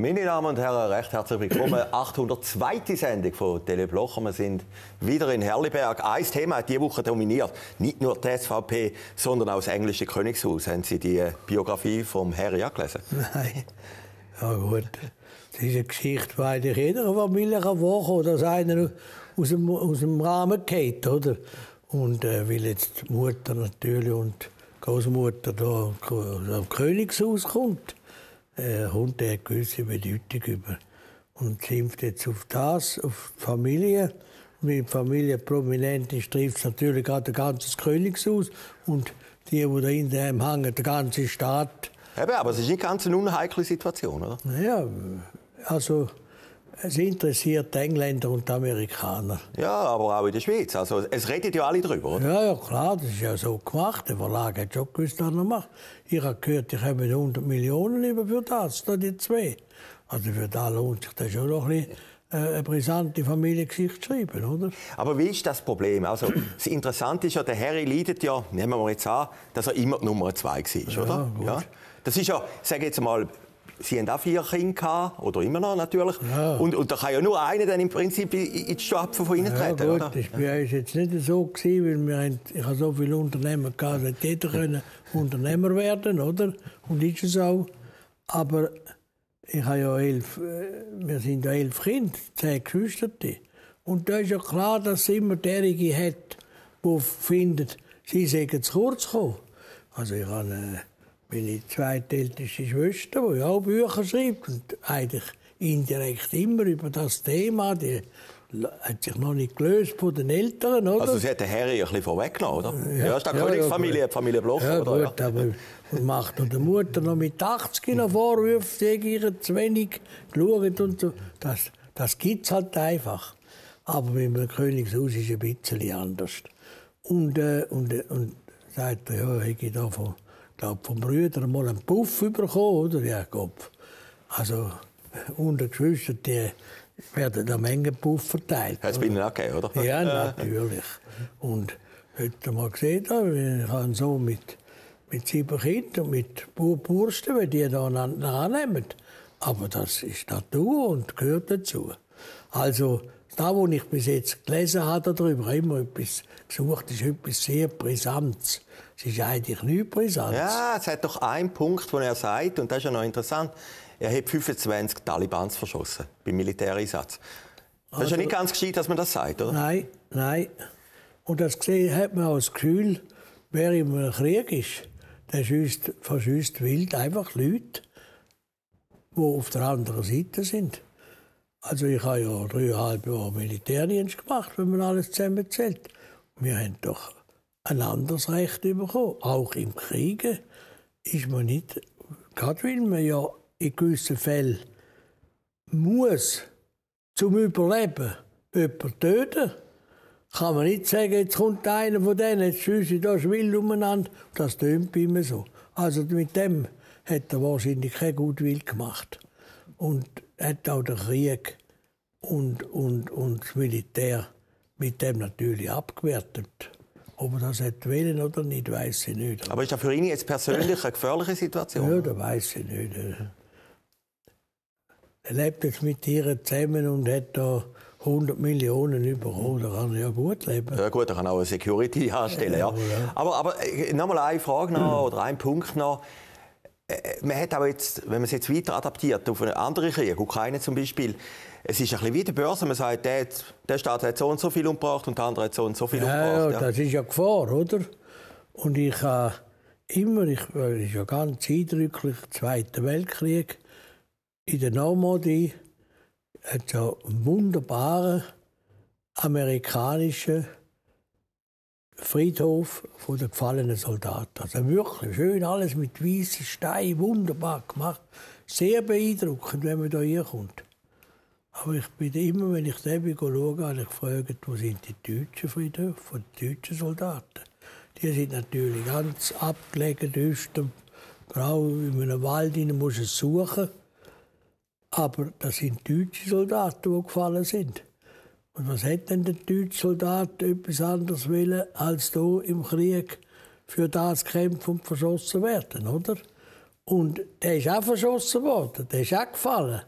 Meine Damen und Herren, recht herzlich willkommen. 802. Sendung von Tele Blocher. Wir sind wieder in Herliberg. Ein Thema hat diese Woche dominiert. Nicht nur die SVP, sondern auch das englische Königshaus. Haben Sie die Biografie vom Harry gelesen? Nein. Ja gut. Das ist eine Geschichte, die eigentlich jeder Familie kann vorkommen dass einer aus dem, aus dem Rahmen geht, oder? Und äh, weil jetzt die Mutter natürlich und die Großmutter da am Königshaus kommt, äh, er eine gewisse Bedeutung über. Und schimpft jetzt auf das, auf die Familie. Wenn die Familie prominent ist, trifft es natürlich gerade das ganze Königshaus. Und die, die da in dem hängen, der ganze Staat. Eben, aber es ist nicht ganz eine unheikle Situation, oder? Ja, also es interessiert die Engländer und die Amerikaner. Ja, aber auch in der Schweiz. Also, es redet ja alle darüber, oder? Ja, ja, klar, das ist ja so gemacht. Der Verlag hat schon gewusst, was er macht. Ich habe gehört, ich habe 100 Millionen über für das, da die zwei. Also für da lohnt sich das schon noch ein bisschen äh, eine brisante Familiengeschichte schreiben, oder? Aber wie ist das Problem? Also, das Interessante ist ja, der Harry leidet ja, nehmen wir jetzt an, dass er immer die Nummer zwei war, oder? Ja, ja. Das ist ja, sage jetzt mal, Sie haben auch vier Kinder gehabt, oder immer noch natürlich. Ja. Und, und da kann ja nur einer dann im Prinzip in die Stapfen von Ihnen treten, ja, gut, oder? Das war uns jetzt nicht so, gewesen, weil wir haben, ich habe so viele Unternehmer gehabt, dass jeder können Unternehmer werden, oder? Und ist es auch. Aber ich habe ja elf, äh, wir sind ja elf Kinder, zehn Geschwister. Und da ist ja klar, dass es immer derjenige hat, der findet, sie sagen zu kurz gekommen. Also ich habe äh, meine zweitälteste Schwester, die auch Bücher schreibt und eigentlich indirekt immer über das Thema, die hat sich noch nicht gelöst von den Eltern, oder? Also sie hat den Harry ein bisschen vorweggenommen, oder? Ja, ja ist die ja, Königsfamilie, ja, die Familie Bloch, ja, oder? Gut, aber macht noch der Mutter noch mit 80 noch Vorwürfe, sie ihr zu wenig geschaut und so. Das, das gibt es halt einfach. Aber mit dem Königshaus ist es ein bisschen anders. Und, äh, und, und sagt er, ja, ich gehe da von glaube, vom Brüder mal einen Puff bekommen, oder? Ja, Kopf. Also, unter Geschwistern, die werden eine Menge Puff verteilt. Hat es bei Ihnen auch gegeben, oder? Ja, natürlich. Und heute mal gesehen, ich habe Sohn mit, mit sieben Kindern und mit Bursten, wenn die da annehmen. Aber das ist Natur und gehört dazu. Also, da, wo ich bis jetzt gelesen habe darüber, immer etwas gesucht, ist etwas sehr Brisantes. Es ist eigentlich nicht brisant. Ja, es hat doch einen Punkt, den er sagt, und das ist ja noch interessant. Er hat 25 Talibans verschossen beim Militäreinsatz. Das also, ist ja nicht ganz gescheit, dass man das sagt, oder? Nein, nein. Und das gesehen hat man auch das Gefühl, wer im Krieg ist, der schießt, verschießt wild einfach Leute, die auf der anderen Seite sind. Also ich habe ja dreieinhalb Jahre Militärdienst gemacht, wenn man alles zusammenzählt. Wir haben doch ein anderes Recht bekommen. Auch im Kriege ist man nicht, gerade weil man ja in gewissen Fällen muss zum Überleben jemanden töten, kann man nicht sagen, jetzt kommt einer von denen, jetzt schieße ich da wild umeinander. Das tönt mir so. Also mit dem hat er wahrscheinlich kein Gutwill gemacht. Und hat auch der Krieg und, und, und das Militär mit dem natürlich abgewertet. Ob er das hätte wollen oder nicht, weiß ich nicht. Aber ist das für ihn jetzt persönlich eine gefährliche Situation? Ja, das weiß ich nicht. Er lebt jetzt mit ihr zusammen und hat da 100 Millionen bekommen. Da kann er ja gut leben. Ja gut, er kann auch eine Security anstellen. Ja, ja. Aber, aber äh, noch mal eine Frage noch, oder ein Punkt noch. Äh, man hat auch jetzt, wenn man es jetzt weiter adaptiert auf einen anderen Krieg, Ukraine zum Beispiel, es ist ein bisschen wie die Börse. Man sagt, der, der Staat hat so und so viel umgebracht und der andere hat so und so viel ja, umgebracht. Ja, das ist ja Gefahr, oder? Und ich habe immer, ich war ja ganz eindrücklich, Zweiter Weltkrieg, in der Normandie hat es einen wunderbaren amerikanischen Friedhof von den gefallenen Soldaten. Also wirklich schön, alles mit weißen Steinen, wunderbar gemacht. Sehr beeindruckend, wenn man da hier kommt. Aber ich bin immer, wenn ich da schaue, habe ich gefragt, wo sind die deutschen Friedhöfe von deutschen Soldaten. Die sind natürlich ganz abgelegen, düster, grau, in einem Wald rein muss suchen. Aber das sind deutsche Soldaten, die gefallen sind. Und was hat denn der deutsche Soldat etwas anderes wollen, als hier im Krieg für das kämpfen und verschossen werden, oder? Und der ist auch verschossen worden, der ist auch gefallen.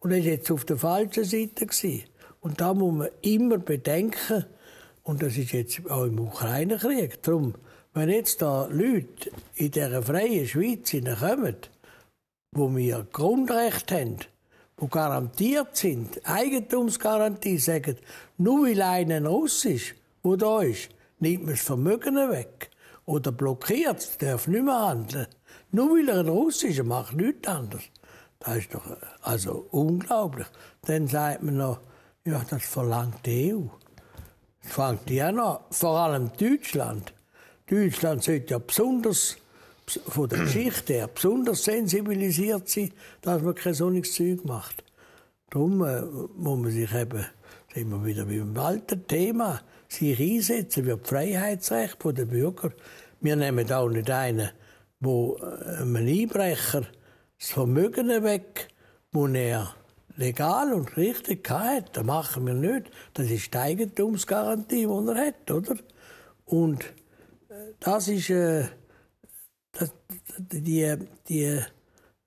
Und er war jetzt auf der falschen Seite. Gewesen. Und da muss man immer bedenken, und das ist jetzt auch im Ukraine-Krieg, darum, wenn jetzt da Leute in dieser freien Schweiz kommen, wo wir Grundrecht haben, die garantiert sind, Eigentumsgarantie, sagen, nur weil einer Russ ist, der da ist, nimmt man das Vermögen weg. Oder blockiert darf nicht mehr handeln. Nur weil er ein ist, macht nichts anderes. Das ist doch also unglaublich. Dann sagt man noch, ja, das verlangt die EU. Das fängt die auch noch, vor allem Deutschland. Deutschland sollte ja besonders von der Geschichte her besonders sensibilisiert sein, dass man kein solches Zeug macht. Darum äh, muss man sich eben, sind wir wieder beim alten Thema, sich einsetzen für das Freiheitsrecht der Bürger. Wir nehmen auch nicht einen, wo äh, einem Einbrecher das Vermögen weg, wo er legal und richtig hat. Das machen wir nicht. Das ist die Eigentumsgarantie, die er hat, oder? Und äh, das ist äh, das, die, die,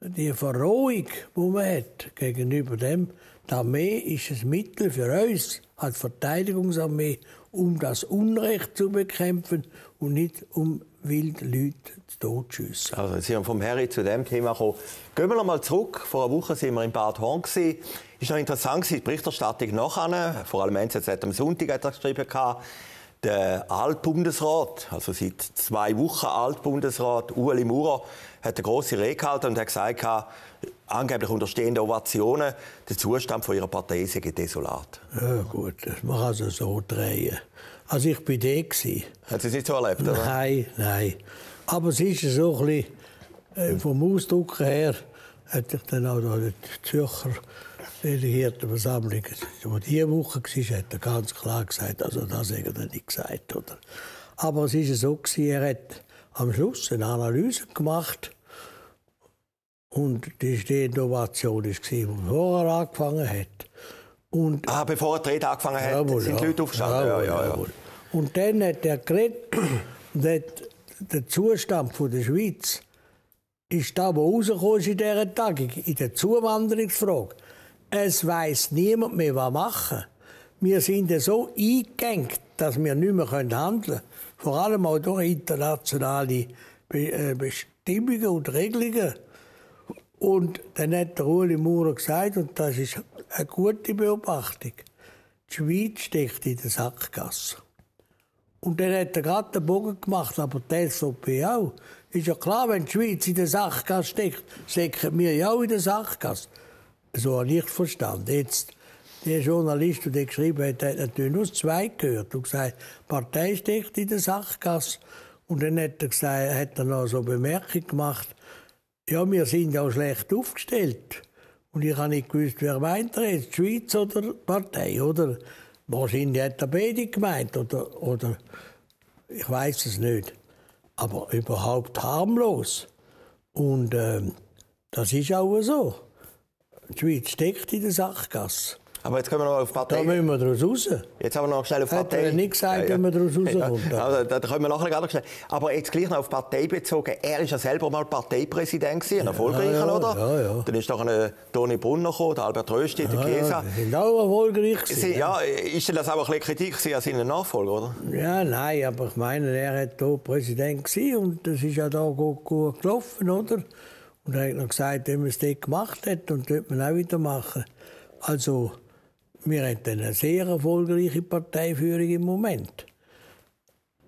die Verrohung, die man hat gegenüber dem. Die Armee ist ein Mittel für uns als Verteidigungsarmee, um das Unrecht zu bekämpfen und nicht um wild Leute zu totschiessen. Also, Sie haben vom Harry zu dem Thema gekommen. Gehen wir noch mal zurück. Vor einer Woche sind wir in Bad Horn. Gewesen. Ist noch interessant die Berichterstattung nachher. Vor allem NZZ am Sonntag hat er geschrieben. Der Altbundesrat, also seit zwei Wochen Altbundesrat, Ueli Maurer, hat eine grosse Rede gehalten und hat gesagt, angeblich unter stehenden Ovationen, der Zustand von ihrer Partei sei desolat. Ja gut, das muss also so drehen. Also ich war der. Hat Sie es nicht so erlebt, oder? Nein, nein. Aber es ist so ein bisschen, äh, vom Ausdruck her, hat ich dann auch die Zürcher Delegiertenversammlung, die diese Woche war, hat er ganz klar gesagt, also das hat er nicht gesagt. Oder? Aber es war so, er hat am Schluss eine Analyse gemacht und die stehende Ovation war, die vorher angefangen hat. Und, ah, bevor er die Rede angefangen hat, jawohl, sind die Leute aufgestanden? Jawohl, ja, ja, ja. Und dann hat er geredet, der Zustand der Schweiz ist da, wo rausgekommen ist in dieser Tagung, in der Zuwanderungsfrage. Es weiß niemand mehr, was machen. Wir sind so eingegangen, dass wir nicht mehr handeln können. Vor allem auch durch internationale äh, Bestimmungen und Regelungen. Und dann hat der Ueli Maurer gesagt, und das ist eine gute Beobachtung, die Schweiz steckt in der Sackgasse. Und dann hat er gerade den Bogen gemacht, aber die SVP auch. Ist ja klar, wenn die Schweiz in der Sackgasse steckt, stecken wir ja auch in der Sackgasse. So ich verstanden. Jetzt, der Journalist, der geschrieben hat, hat natürlich nur zwei gehört und gesagt, die Partei steckt in der Sachgasse. Und dann hat er, gesagt, hat er noch so eine Bemerkung gemacht, ja, wir sind ja schlecht aufgestellt. Und ich habe nicht gewusst, wer meint er jetzt, die Schweiz oder die Partei, oder? Wahrscheinlich hat er beide gemeint, oder, oder ich weiß es nicht. Aber überhaupt harmlos. Und äh, das ist auch so. Die Schweiz steckt in der Sachgasse. Aber jetzt kommen wir noch auf Partei. Da müssen wir daraus raus. Jetzt haben wir noch schnell auf Partei. Hat er nicht gesagt, ja, ja. wir daraus rauskommen. Ja, also, da kommen wir nachher gerade schnell. Aber jetzt gleich noch auf Partei bezogen. Er war ja selber mal Parteipräsident, ein erfolgreicher, ja, oder? Ja, ja. Dann ist noch ein Toni Brunner gekommen, der Albert Rösti, der Chiesa. Ja, sind auch erfolgreich Sie, ja, ist denn das auch ein bisschen Kritik an seinen Nachfolger, oder? Ja, nein, aber ich meine, er war hier Präsident und das ist ja da gut, gut gelaufen, oder? Und er hat noch gesagt, wenn man es dort gemacht hat, und das man auch wieder machen. Also, wir haben eine sehr erfolgreiche Parteiführung im Moment.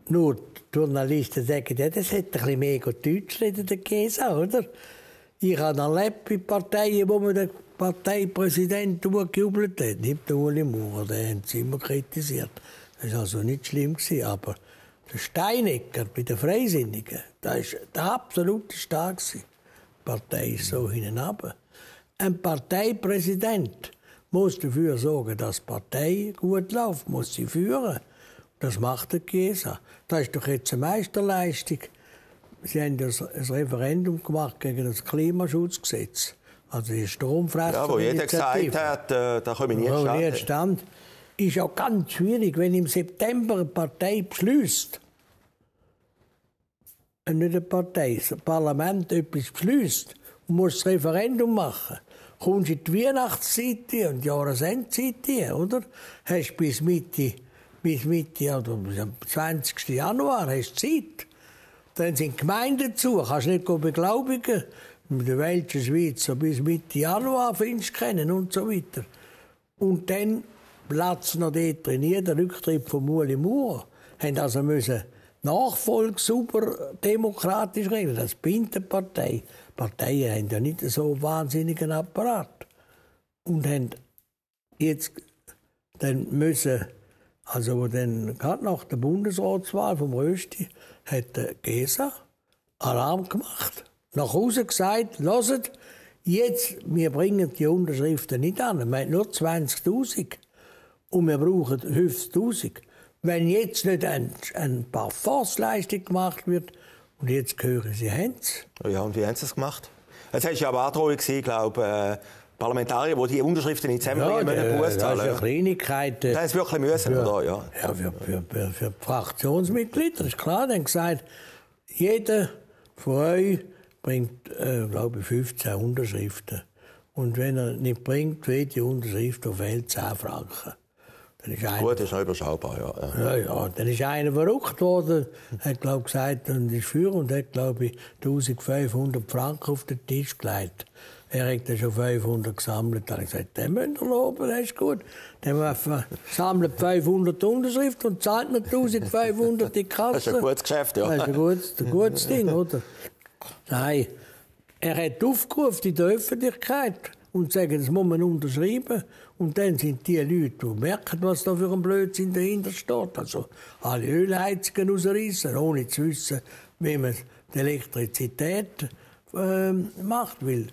Nur die Journalisten sagen, ja, das hätte ein bisschen mehr Deutsch reden, der Käse, oder? Ich habe erlebt in Parteien, wo man den Parteipräsidenten gejubelt hat. Nicht der Uli Maurer, den haben sie immer kritisiert. Das war also nicht schlimm, aber der Steinecker bei den Freisinnigen, das war der absolute Stark. Die Partei ist so hinab. Ein Parteipräsident muss dafür sorgen, dass die Partei gut läuft, muss sie führen. Das macht der Chiesa. Das ist doch jetzt eine Meisterleistung. Sie haben das ein Referendum gemacht gegen das Klimaschutzgesetz. Also die Stromfresser. Ja, wo jeder gesagt hat, äh, da komme ich nicht stand. Nicht stand. Ist ja ganz schwierig, wenn im September eine Partei beschließt, nicht eine Partei, das Parlament etwas beschließt und muss das Referendum machen. kommst in die Weihnachtszeit und die Jahresendzeit, oder? Hast bis Mitte, bis Mitte, oder am 20. Januar hast du Zeit. Dann sind Gemeinden zu, kannst nicht beglaubigen. In der welchen Schweiz bis Mitte Januar findest du kennen und so weiter. Und dann Platz noch dort drin, der Rücktritt von Muli Moore. Haben also müssen Nachfolge super demokratisch regeln. Das Bindenpartei. Parteien haben ja nicht so wahnsinnigen Apparat. Und haben jetzt dann müssen, also dann gerade nach der Bundesratswahl vom Rösti, hat der GESA Alarm gemacht. Nach Hause gesagt, lasst, jetzt, wir bringen die Unterschriften nicht an. Wir haben nur 20.000 und wir brauchen 50.000. Wenn jetzt nicht ein, ein paar Forstleistung gemacht wird, und jetzt hören Sie, haben Ja, und wie haben Sie es gemacht? Es war ja aber Androhung, glaube äh, Parlamentarier, die die Unterschriften nicht zusammenbringen ja, müssen, Buß zahlen. Das ist eine Kleinigkeit. Das ist wirklich müssen, für, oder? Ja, ja für, für, für, für Fraktionsmitglieder, ist klar. Dann gesagt, jeder von euch bringt, äh, glaube ich, 15 Unterschriften. Und wenn er nicht bringt, wird die Unterschrift auf 10 Franken. Gut, das ist noch überschaubar, ja. ja. Ja, Dann ist einer verrückt worden, hat, glaube ich, gesagt, und ist für und hat, glaube ich, 1500 Franken auf den Tisch gelegt. Er hat dann schon 500 gesammelt. Dann habe ich gesagt, den müsst ihr loben, das ist gut. Dann sammelt 500 Unterschriften und zahlt mir 1500 die Kasse. Das ist ein gutes Geschäft, ja. Das ist ein gutes, ein gutes Ding, oder? Nein. Er hat aufgerufen in der Öffentlichkeit und sagen, das muss man unterschreiben. Und dann sind die Leute, die merken, was da für ein Blödsinn dahinter steht. Also alle Ölheizungen rausreißen, ohne zu wissen, wie man die Elektrizität äh, macht. Weil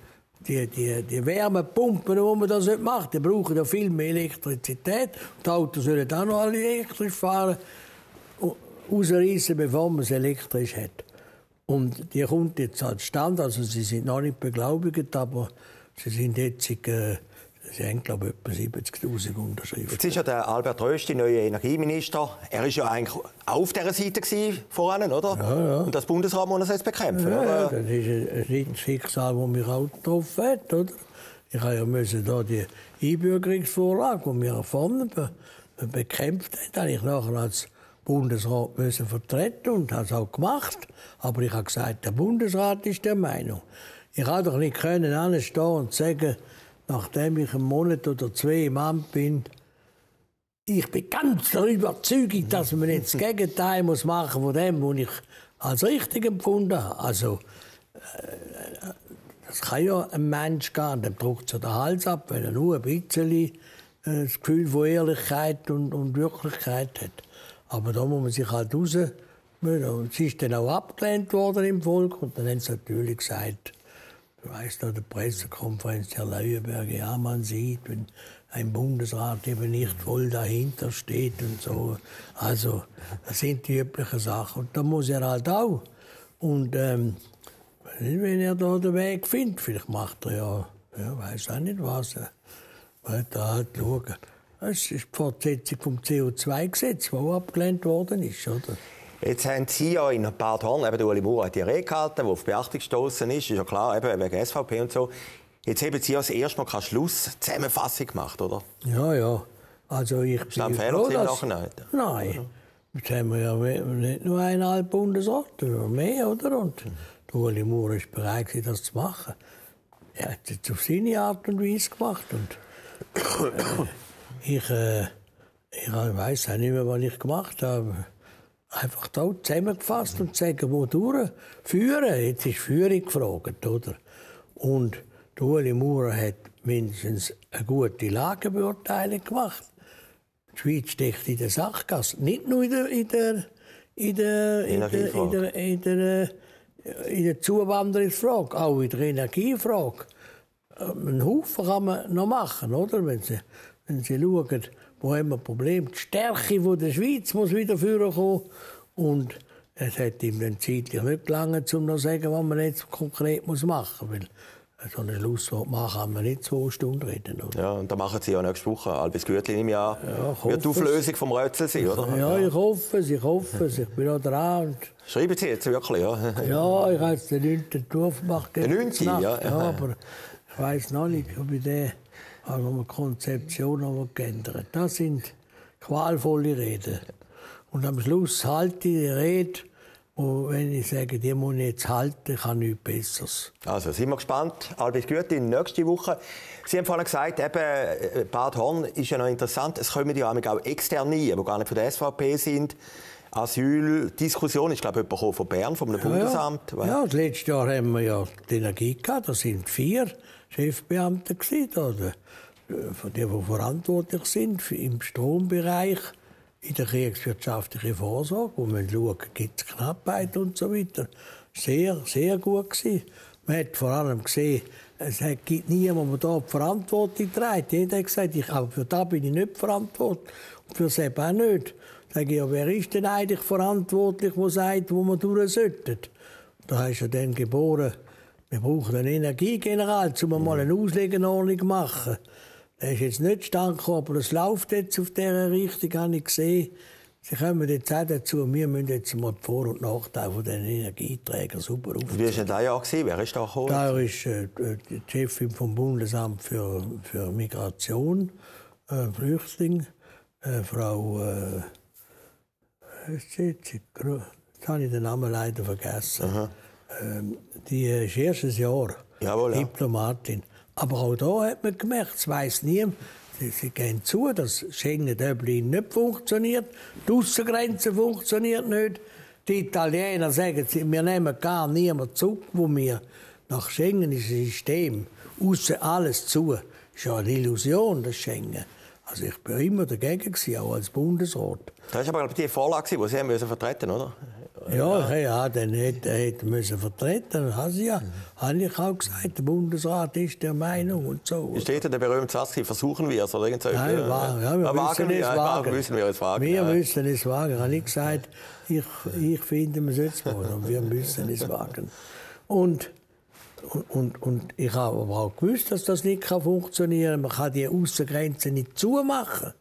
die, die, die Wärmepumpen, die man das nicht macht, die brauchen ja viel mehr Elektrizität. Die Autos sollen auch noch alle elektrisch fahren. Rausreißen, bevor man es elektrisch hat. Und die kommt jetzt als Stand, also sie sind noch nicht beglaubigt, aber sie sind jetzt, äh, Sie haben, glaube ich, etwa 70.000 Unterschriften. Jetzt ist ja der Albert Rösti, neuer Energieminister. Er war ja eigentlich auf dieser Seite voran, oder? Ja, ja. Und das Bundesrat muss er jetzt bekämpfen, ja, oder? Ja, das ist ein Schicksal, das mich auch getroffen hat, oder? Ich ja müssen da die Einbürgerungsvorlage, die wir vorne be bekämpft haben, habe ich nachher als Bundesrat müssen vertreten und habe es auch gemacht. Aber ich habe gesagt, der Bundesrat ist der Meinung. Ich habe doch nicht können anstehen und sagen, nachdem ich einen Monat oder zwei im Amt bin, ich bin ganz der Überzeugung, dass man jetzt das Gegenteil muss machen von dem, was ich als richtig empfunden habe. Also, äh, das kann ja ein Mensch gehen, dem drückt so den Hals ab, wenn er nur ein bisschen äh, das Gefühl von Ehrlichkeit und, und Wirklichkeit hat. Aber da muss man sich halt raus. Und es ist dann auch abgelehnt worden im Volk und dann haben sie natürlich gesagt, weißt noch, der Pressekonferenz Herr Leuenberger, ja, man sieht, wenn ein Bundesrat eben nicht voll dahinter steht und so. Also, das sind die üblichen Sachen. Und da muss er halt auch. Und ähm, wenn er da den Weg findet, vielleicht macht er ja, ja weiß auch nicht was, wird da halt schauen. Das ist die Fortsetzung vom CO2-Gesetz, das abgelehnt worden ist, oder? Jetzt haben Sie ja in Bad Horn, eben Ueli Maurer hat die Rede gehalten, die auf Beachtung gestoßen ist, ist ja klar, eben wegen SVP und so. Jetzt haben Sie ja das erste Mal keine Schlusszusammenfassung gemacht, oder? Ja, ja. Also ich ist ein Fehler gewesen dass... Nein. Nein. Jetzt haben wir ja nicht nur eineinhalb Bundesrat, sondern mehr, oder? Und mhm. Ueli Maurer ist bereit, das zu machen. Er hat es auf seine Art und Weise gemacht. Und äh, ich, äh, ich weiß auch nicht mehr, was ich gemacht habe einfach da zusammengefasst und sagen, wo durch führen. Jetzt ist Führung gefragt, oder? Und Ueli Maurer hat mindestens eine gute Lagebeurteilung gemacht. Die Schweiz steckt in der Sachgasse, nicht nur in der, in der, in der, in der, in der, in der, in der Zuwanderungsfrage, auch in der Energiefrage. Einen Haufen kann man noch machen, oder? Wenn Sie, wenn Sie schauen, wo haben wir Problem? Die Stärke der Schweiz muss wieder vorkommen. Und es hat ihm dann zeitlich nicht gelangen, um noch zu sagen, was man jetzt konkret machen muss. Weil so eine Schlusswort machen kann man nicht zwei Stunden reden. Oder? Ja, und da machen Sie ja nächste Woche. Albis Gütli im Jahr. Ja, wird die Auflösung vom Rötzel sein, oder? Ja, ich hoffe es, ich hoffe es. Ich bin auch dran. Schreiben Sie jetzt wirklich, ja? ja, ich habe jetzt den 9. Entwurf gemacht. Den 9. Ja, ja. aber Ich weiß noch nicht, ob ich den also eine Konzeption noch geändert Das sind qualvolle Reden. Und am Schluss halte ich die Rede und wenn ich sage, die muss ich jetzt halten, kann nichts Besseres. Also sind wir gespannt. Albert Gütin, nächste Woche. Sie haben vorhin gesagt, eben, äh, Bad Horn ist ja noch interessant. Es kommen ja auch externe, die gar nicht von der SVP sind. Asyldiskussion, ich glaube, jemand von Bern, vom Bundesamt. Ja, ja, das letzte Jahr haben wir ja die Energie gehabt. Da sind vier Chefbeamte gewesen, oder? Äh, von denen, die verantwortlich sind im Strombereich in der kriegswirtschaftlichen Vorsorge, wo man schauen, gibt es Knappheit und so weiter. Sehr, sehr gut gewesen. Man hat vor allem gesehen, es gibt niemanden, der da die Verantwortung trägt. Jeder hat gesagt, ich, aber für das bin ich nicht verantwortlich und für das auch nicht. Sag ich, ja, wer ist denn eigentlich verantwortlich, der sagt, wo man durch sollten? Da hast du dann geboren, wir brauchen einen Energiegeneral, um mal eine Auslegeordnung zu machen. Er ist jetzt nicht stand aber es läuft jetzt auf dieser Richtung, habe ich gesehen. Sie kommen jetzt auch dazu, wir müssen jetzt mal die Vor- und Nachteile von den Energieträgern super aufziehen. Wie war denn das Jahr? Gewesen? Wer ist da gekommen? Da ist äh, die Chefin vom Bundesamt für, für Migration, äh, Flüchtling, äh, Frau... Äh, jetzt, habe ich den Namen leider vergessen. Ähm, die ist erstes Jahr Jawohl, ja. Diplomatin. Aber auch da hat man gemerkt, es weiss niemand, sie, gehen zu, dass Schengen-Dublin nicht funktioniert, die Aussengrenze funktioniert nicht. Die Italiener sagen, wir nehmen gar niemanden zurück, wo wir nach Schengen ist ein System, außer alles zu. Das ist ja eine Illusion, das Schengen. Also ich bin immer dagegen auch als Bundesrat. Das war aber die Vorlage, die Sie haben müssen vertreten, oder? Ja, ja, ja den hätte hätte müssen vertreten. Ich ja, mhm. habe ich auch gesagt. Der Bundesrat ist der Meinung und so. Steht der berühmte Satz, versuchen wir es oder irgend so? Nein, ja, ja, wir wagen, müssen es wagen. Müssen wir es wagen. Wir ja. müssen es wagen. Habe ich gesagt, ich, ich finde, man sollte es wagen. Und wir müssen es wagen. Und und, und, und, ich habe aber auch gewusst, dass das nicht funktionieren kann. Man kann die Außengrenzen nicht zumachen.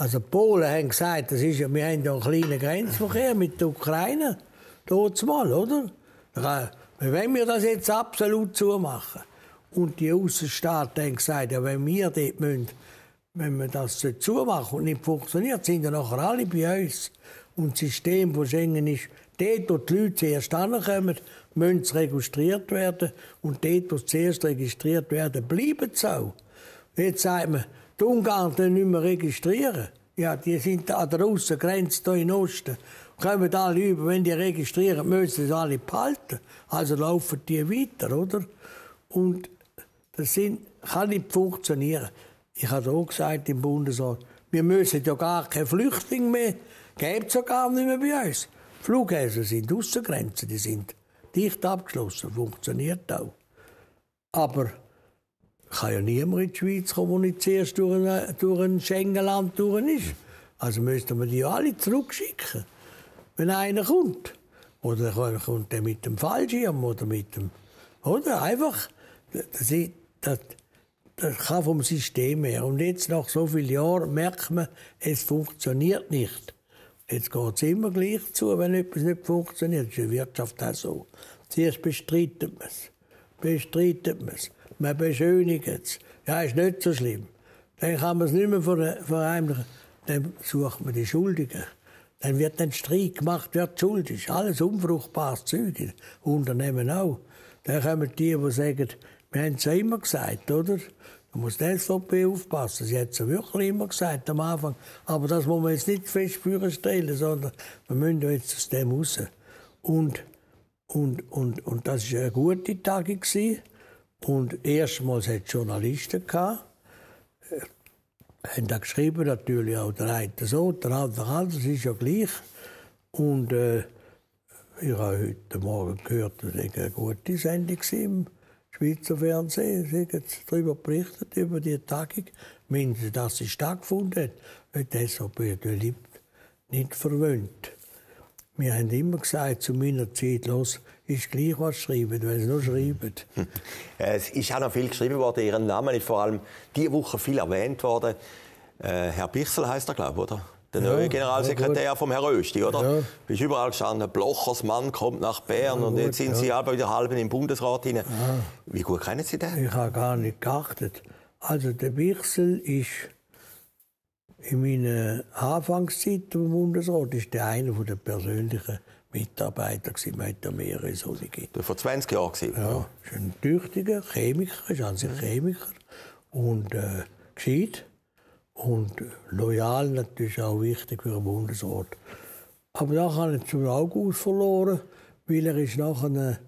Also die Polen haben gesagt, das ist ja, wir haben ja einen kleinen Grenzverkehr mit der Ukraine. Dort mal, oder? Wenn wir das jetzt absolut zumachen und die Außenstaaten haben gesagt, ja, wenn wir dort müssen, wenn wir das zumachen und nicht funktioniert, sind ja nachher alle bei uns. Und das System von Schengen ist, dort, wo die Leute zuerst ankommen, müssen sie registriert werden. Und dort, wo sie zuerst registriert werden, bleiben sie auch. Jetzt sagt man, die Ungarn nicht mehr registrieren. Ja, die sind an der Aussengrenze hier in Osten. Kommen alle über, wenn die registrieren, müssen sie alle behalten. Also laufen die weiter, oder? Und das sind, kann nicht funktionieren. Ich habe auch gesagt im Bundesrat, wir müssen ja gar keine Flüchtlinge mehr, gibt es ja gar nicht mehr bei uns. Flughäfen sind Aussengrenzen, die sind dicht abgeschlossen, funktioniert auch. Aber kann ja niemand in die Schweiz kommen, der nicht zuerst durch ein, durch ein Schengenland durch ist. Also müssten wir die alle zurückschicken, wenn einer kommt. Oder kommt der mit dem Fallschirm oder mit dem... Oder einfach... Das, das, das kann vom System her. Und jetzt nach so vielen Jahren merkt man, es funktioniert nicht. Jetzt geht es immer gleich zu, wenn etwas nicht funktioniert. Das ist in der Wirtschaft auch so. Zuerst bestreitet man es. Bestreitet man es man beschönigt es. Ja, ist nicht so schlimm. Dann kann man es nicht mehr verheimlichen. Dann sucht man die Schuldigen. Dann wird ein Streit gemacht, wer schuldig ist. Alles unfruchtbares Zeug. Unternehmen auch. Dann kommen die, die sagen, wir haben es ja immer gesagt, oder? Da muss die SVP aufpassen. Sie hat es ja wirklich immer gesagt am Anfang. Aber das muss man jetzt nicht fest stellen, sondern wir müssen jetzt aus dem raus. Und, und, und, und das war eine gute Tagung. Gewesen. Und erstmals hat es Journalisten gehabt, äh, haben da geschrieben, natürlich auch der eine so, der andere anders, das ist ja gleich. Und äh, ich habe heute Morgen gehört, dass es eine gute Sendung im Schweizer Fernsehen. Sie haben darüber berichtet, über die Tagung, mindestens, dass sie stattgefunden hat. Weil die SVP nicht verwöhnt. Wir haben immer gesagt, zu meiner Zeit, los, ist gleich was schreiben, wenn sie nur schreiben. Es ist auch noch viel geschrieben worden. Ihren Namen ist vor allem diese Woche viel erwähnt worden. Äh, Herr Bichsel heißt er, glaube ich, oder? der neue Generalsekretär ja, vom Herrn Rösti, oder? Ja. Bist überall gestanden, Blochers Mann kommt nach Bern ja, und jetzt sind Sie aber wieder halb im Bundesrat hinein. Wie gut kennen Sie den? Ich habe gar nicht geachtet. Also der Wichsel ist in meiner Anfangszeit im Bundesrat ist der einer der persönlichen Mitarbeiter gewesen. Man hat mehrere solche. Der vor 20 Jahren gewesen? Ja, ist ein tüchtiger Chemiker, ist an sich Chemiker und äh, gescheit und loyal natürlich auch wichtig für den Bundesrat. Aber dann habe ich zum August verloren, weil er ist nachher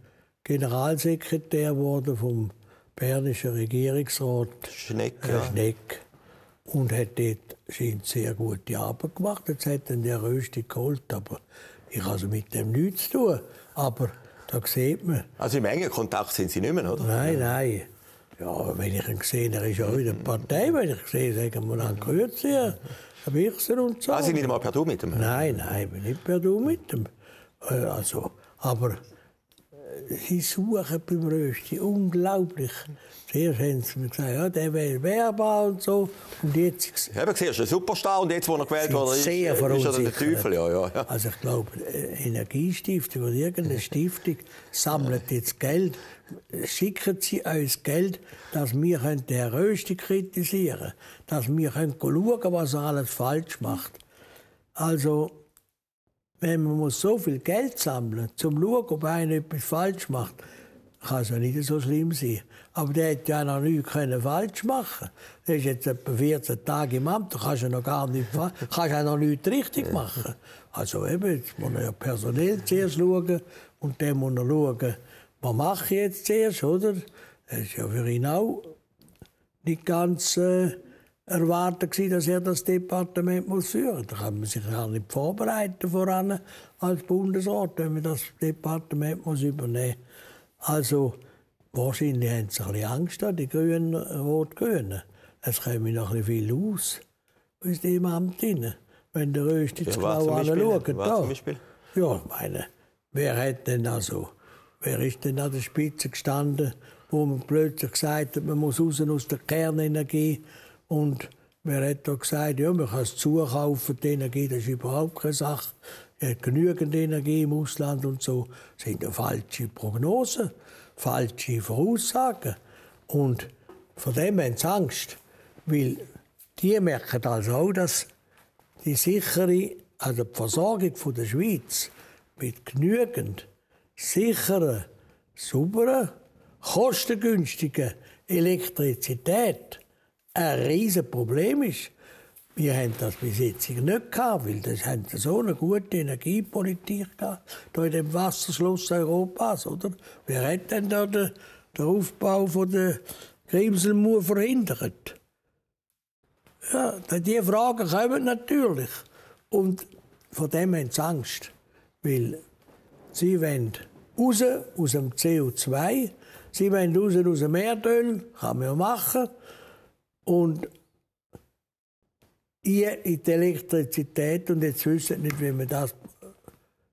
Generalsekretär geworden vom bernischen Regierungsrat Schneck, äh, ja. Schneck und hat dort sehr gute Arbeit gemacht. Jetzt hat er der Rösti geholt, aber ich habe also mit dem nichts zu tun. Aber da sieht man. Also im engen Kontakt sind Sie nicht mehr, oder? Nein, nein. Ja, wenn ich ihn sehe, er ist ja wieder eine Partei. Wenn ich sehe, sagen wir dann Grüezi, ein Wichser und so. Ah, Sie nicht einmal per Du mit ihm? Nein, nein, ich bin nicht per Du mit ihm. Äh, also, aber sie suchen beim Rösti unglaublich. Zuerst haben sie mir gesagt, ja, der wäre wehrbar und so. Und jetzt... Ich habe gesehen, er ist ein Superstar und jetzt, wo er gewählt wurde, ist, sehr ist er der Teufel. Ja, ja, ja. Also ich glaube, Energiestiftung oder irgendeine Stiftung sammelt jetzt Geld, schicken sie uns Geld, dass wir den Rösti kritisieren können, dass wir schauen können, was er alles falsch macht. Also wenn man muss so viel Geld sammeln muss, um zu schauen, ob einer etwas falsch macht, kann es ja nicht so schlimm sein. Aber der hätte ja noch nichts falsch machen Der ist jetzt etwa 14 Tage im Amt, da kannst du noch gar nicht, kannst ja noch nichts richtig machen. Also eben, jetzt muss er ja personell zuerst schauen und dann muss er schauen, was mache ich jetzt zuerst, oder? Das ist ja für ihn auch nicht ganz... Äh, erwartet dass er das Departement muss führen muss. Da kann man sich gar nicht vorbereiten voran als Bundesrat, wenn man das Departement muss übernehmen muss. Also wahrscheinlich haben sie ein bisschen Angst, die Grünen, Rot-Grünen. Es käme noch ein viel aus aus dem Amt rein, wenn der Rösti ja, genau anschaut. Ja, ich meine, wer hat denn also, wer ist denn an der Spitze gestanden, wo man plötzlich gesagt hat, man muss raus aus der Kernenergie und wer hat da gesagt, ja, man kann es zukaufen, die Energie, das ist überhaupt keine Sache. Hat genügend Energie im Ausland und so. Das sind ja falsche Prognosen, falsche Voraussagen. Und von dem haben sie Angst. Weil die merken also auch, dass die sichere, also die Versorgung von der Schweiz mit genügend sicheren, sauberen, kostengünstigen Elektrizität ein riesiges Problem ist. Wir haben das bis jetzt nicht gehabt, weil das haben so eine gute Energiepolitik gehabt, hier in dem Wasserschluss Europas, oder? Wer hat denn da den, den Aufbau von der Grimselmauer verhindert? Ja, diese Fragen kommen natürlich. Und von dem haben sie Angst. Weil sie wollen raus aus dem CO2, sie wollen raus aus dem Erdöl, kann man ja machen. Und ihr in die Elektrizität und jetzt wissen nicht, wie man das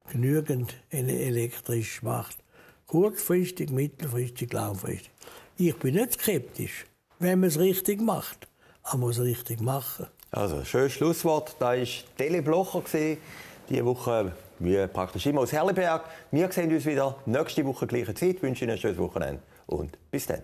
genügend elektrisch macht. Kurzfristig, mittelfristig, langfristig. Ich bin nicht skeptisch, wenn man es richtig macht. Man muss es richtig machen. Also, schönes Schlusswort. Da war Dele Blocher, diese Woche wie praktisch immer aus Herleberg. Wir sehen uns wieder nächste Woche gleiche Zeit. Ich wünsche Ihnen ein schönes Wochenende und bis dann.